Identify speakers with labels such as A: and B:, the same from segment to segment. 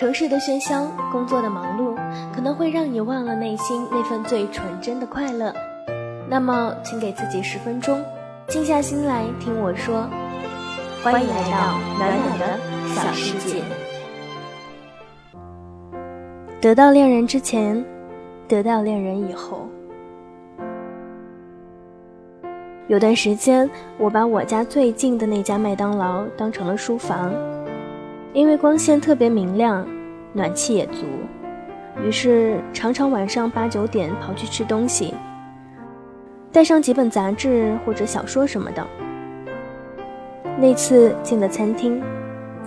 A: 城市的喧嚣，工作的忙碌，可能会让你忘了内心那份最纯真的快乐。那么，请给自己十分钟，静下心来听我说。欢迎来到暖暖的小世界。得到恋人之前，得到恋人以后。有段时间，我把我家最近的那家麦当劳当成了书房。因为光线特别明亮，暖气也足，于是常常晚上八九点跑去吃东西，带上几本杂志或者小说什么的。那次进了餐厅，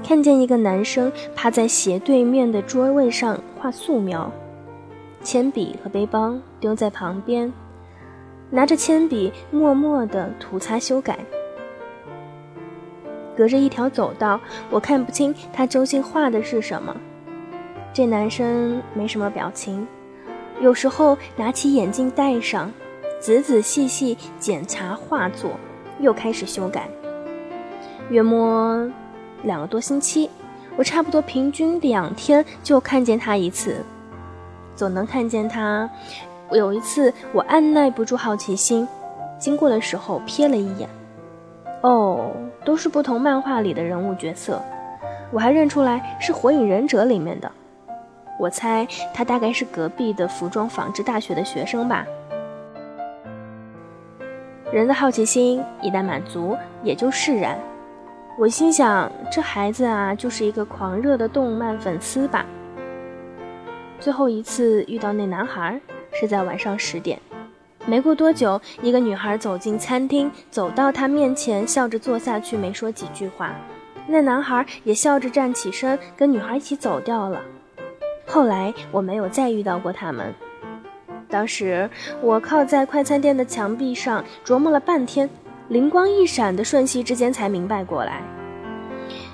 A: 看见一个男生趴在斜对面的桌位上画素描，铅笔和背包丢在旁边，拿着铅笔默默地涂擦修改。隔着一条走道，我看不清他究竟画的是什么。这男生没什么表情，有时候拿起眼镜戴上，仔仔细细检查画作，又开始修改。约摸两个多星期，我差不多平均两天就看见他一次，总能看见他。有一次，我按耐不住好奇心，经过的时候瞥了一眼。哦，都是不同漫画里的人物角色，我还认出来是《火影忍者》里面的。我猜他大概是隔壁的服装纺织大学的学生吧。人的好奇心一旦满足，也就释然。我心想，这孩子啊，就是一个狂热的动漫粉丝吧。最后一次遇到那男孩，是在晚上十点。没过多久，一个女孩走进餐厅，走到他面前，笑着坐下去，没说几句话。那男孩也笑着站起身，跟女孩一起走掉了。后来我没有再遇到过他们。当时我靠在快餐店的墙壁上琢磨了半天，灵光一闪的瞬息之间才明白过来。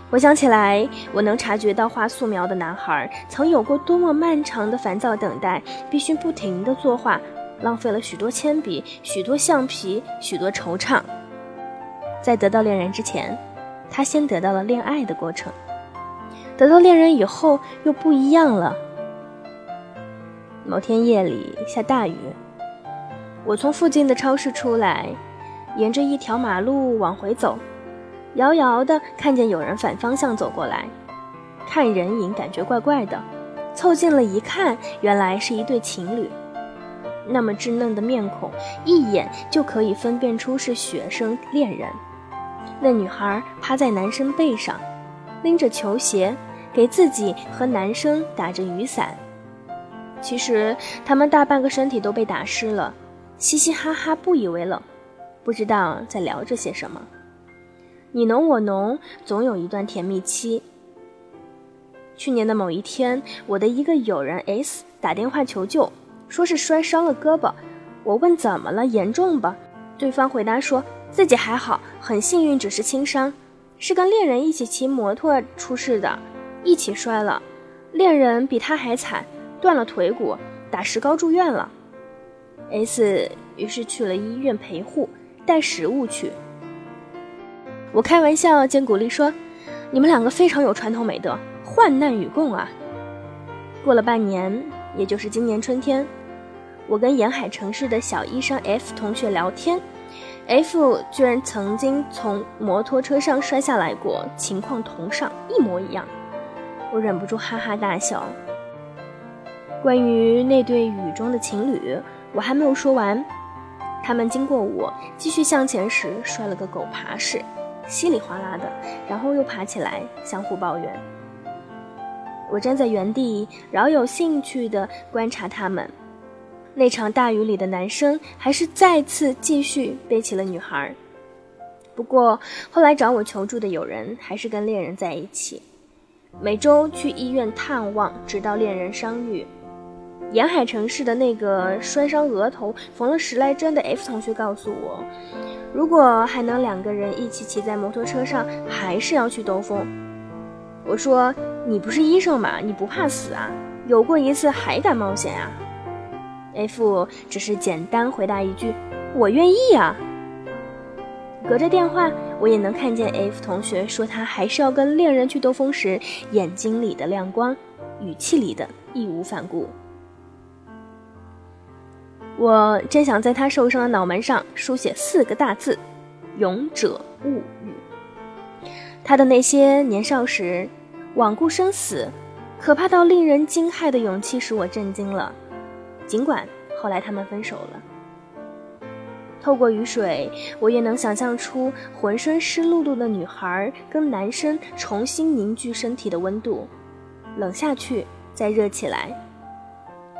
A: 我想起来，我能察觉到画素描的男孩曾有过多么漫长的烦躁等待，必须不停地作画。浪费了许多铅笔、许多橡皮、许多惆怅。在得到恋人之前，他先得到了恋爱的过程；得到恋人以后，又不一样了。某天夜里下大雨，我从附近的超市出来，沿着一条马路往回走，遥遥的看见有人反方向走过来，看人影感觉怪怪的，凑近了一看，原来是一对情侣。那么稚嫩的面孔，一眼就可以分辨出是学生恋人。那女孩趴在男生背上，拎着球鞋，给自己和男生打着雨伞。其实他们大半个身体都被打湿了，嘻嘻哈哈，不以为冷，不知道在聊着些什么。你侬我侬，总有一段甜蜜期。去年的某一天，我的一个友人 S 打电话求救。说是摔伤了胳膊，我问怎么了，严重吧？对方回答说自己还好，很幸运，只是轻伤，是跟恋人一起骑摩托出事的，一起摔了，恋人比他还惨，断了腿骨，打石膏住院了。S 于是去了医院陪护，带食物去。我开玩笑见鼓励说，你们两个非常有传统美德，患难与共啊。过了半年，也就是今年春天。我跟沿海城市的小医生 F 同学聊天，F 居然曾经从摩托车上摔下来过，情况同上，一模一样。我忍不住哈哈大笑。关于那对雨中的情侣，我还没有说完。他们经过我继续向前时，摔了个狗爬式，稀里哗啦的，然后又爬起来，相互抱怨。我站在原地，饶有兴趣地观察他们。那场大雨里的男生还是再次继续背起了女孩。不过后来找我求助的友人还是跟恋人在一起，每周去医院探望，直到恋人伤愈。沿海城市的那个摔伤额头缝了十来针的 F 同学告诉我，如果还能两个人一起骑在摩托车上，还是要去兜风。我说：“你不是医生吗？你不怕死啊？有过一次还敢冒险啊？” F 只是简单回答一句：“我愿意啊。”隔着电话，我也能看见 F 同学说他还是要跟恋人去兜风时眼睛里的亮光。语气里的义无反顾。我真想在他受伤的脑门上书写四个大字：“勇者勿语”。他的那些年少时罔顾生死、可怕到令人惊骇的勇气使我震惊了。尽管后来他们分手了。透过雨水，我也能想象出浑身湿漉漉的女孩跟男生重新凝聚身体的温度，冷下去再热起来。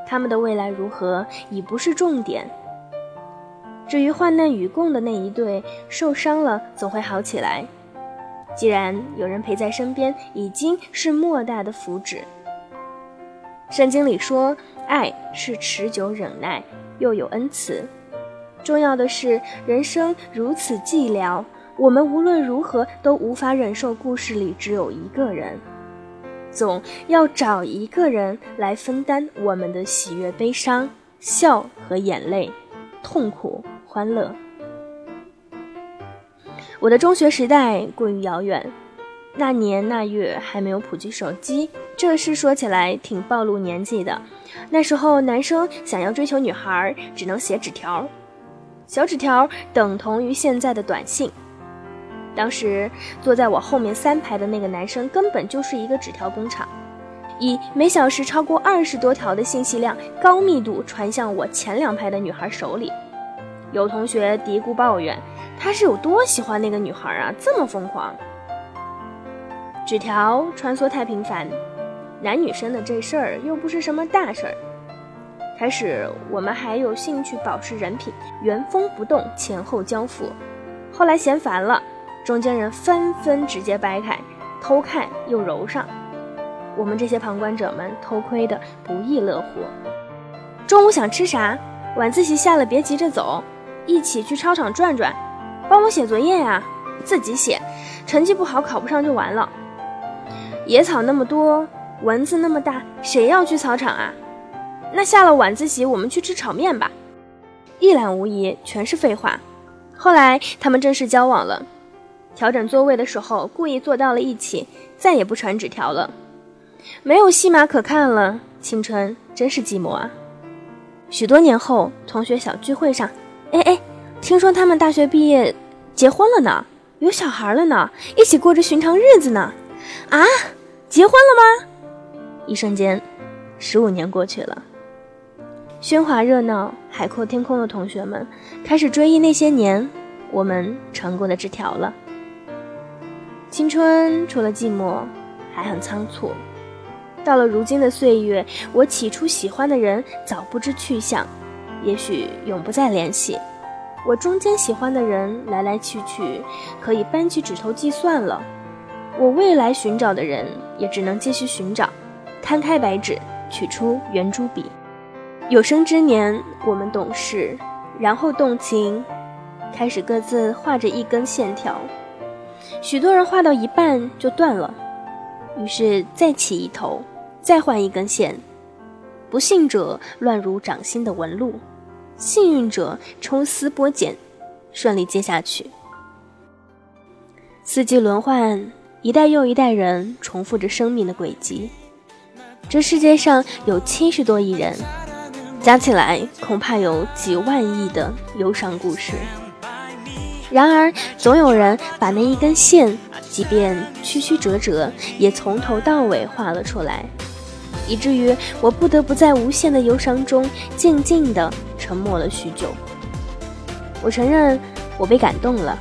A: 他们的未来如何已不是重点。至于患难与共的那一对，受伤了总会好起来。既然有人陪在身边，已经是莫大的福祉。圣经里说，爱是持久忍耐，又有恩慈。重要的是，人生如此寂寥，我们无论如何都无法忍受故事里只有一个人，总要找一个人来分担我们的喜悦、悲伤、笑和眼泪，痛苦、欢乐。我的中学时代过于遥远，那年那月还没有普及手机，这事说起来挺暴露年纪的。那时候，男生想要追求女孩，只能写纸条。小纸条等同于现在的短信。当时坐在我后面三排的那个男生根本就是一个纸条工厂，以每小时超过二十多条的信息量，高密度传向我前两排的女孩手里。有同学嘀咕抱怨，他是有多喜欢那个女孩啊，这么疯狂。纸条穿梭太频繁，男女生的这事儿又不是什么大事儿。开始，我们还有兴趣保持人品，原封不动前后交付。后来嫌烦了，中间人纷纷直接掰开，偷看又揉上。我们这些旁观者们偷窥的不亦乐乎。中午想吃啥？晚自习下了别急着走，一起去操场转转。帮我写作业呀，自己写，成绩不好考不上就完了。野草那么多，蚊子那么大，谁要去操场啊？那下了晚自习，我们去吃炒面吧。一览无遗，全是废话。后来他们正式交往了，调整座位的时候故意坐到了一起，再也不传纸条了。没有戏码可看了，青春真是寂寞啊。许多年后，同学小聚会上，哎哎，听说他们大学毕业结婚了呢，有小孩了呢，一起过着寻常日子呢。啊，结婚了吗？一瞬间，十五年过去了。喧哗热闹、海阔天空的同学们开始追忆那些年我们传过的纸条了。青春除了寂寞，还很仓促。到了如今的岁月，我起初喜欢的人早不知去向，也许永不再联系。我中间喜欢的人来来去去，可以扳起指头计算了。我未来寻找的人也只能继续寻找，摊开白纸，取出圆珠笔。有生之年，我们懂事，然后动情，开始各自画着一根线条。许多人画到一半就断了，于是再起一头，再换一根线。不幸者乱如掌心的纹路，幸运者抽丝剥茧，顺利接下去。四季轮换，一代又一代人重复着生命的轨迹。这世界上有七十多亿人。加起来恐怕有几万亿的忧伤故事。然而，总有人把那一根线，即便曲曲折折，也从头到尾画了出来，以至于我不得不在无限的忧伤中静静地沉默了许久。我承认，我被感动了，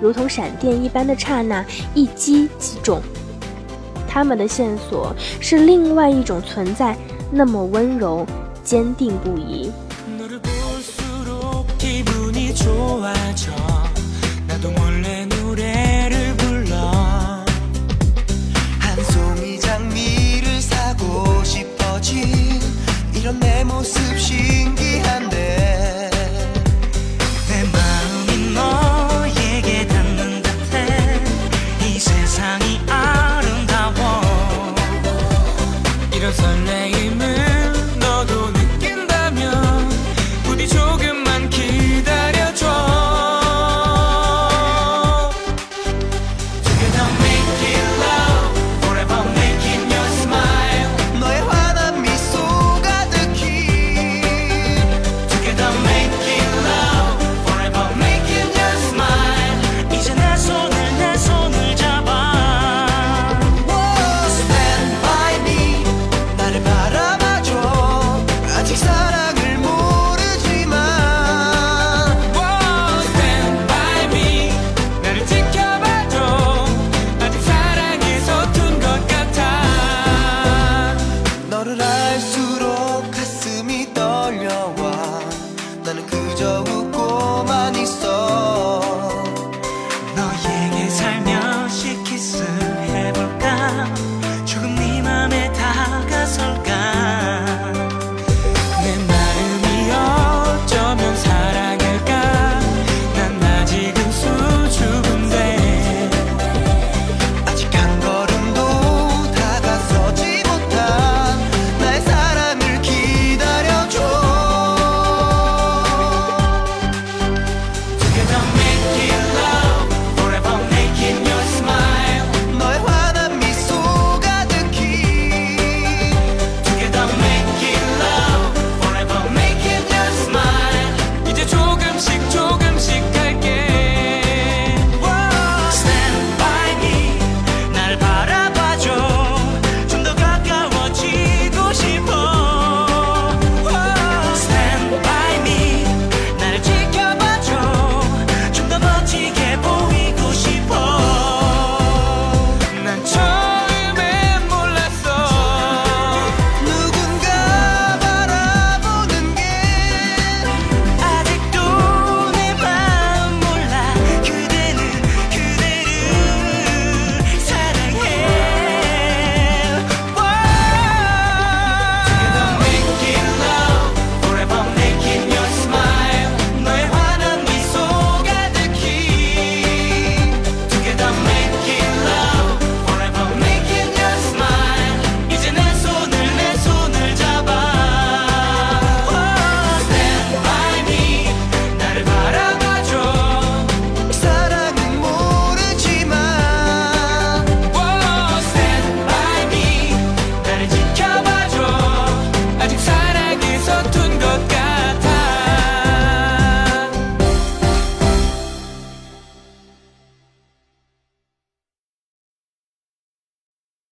A: 如同闪电一般的刹那，一击即中。他们的线索是另外一种存在那么温柔坚定不移。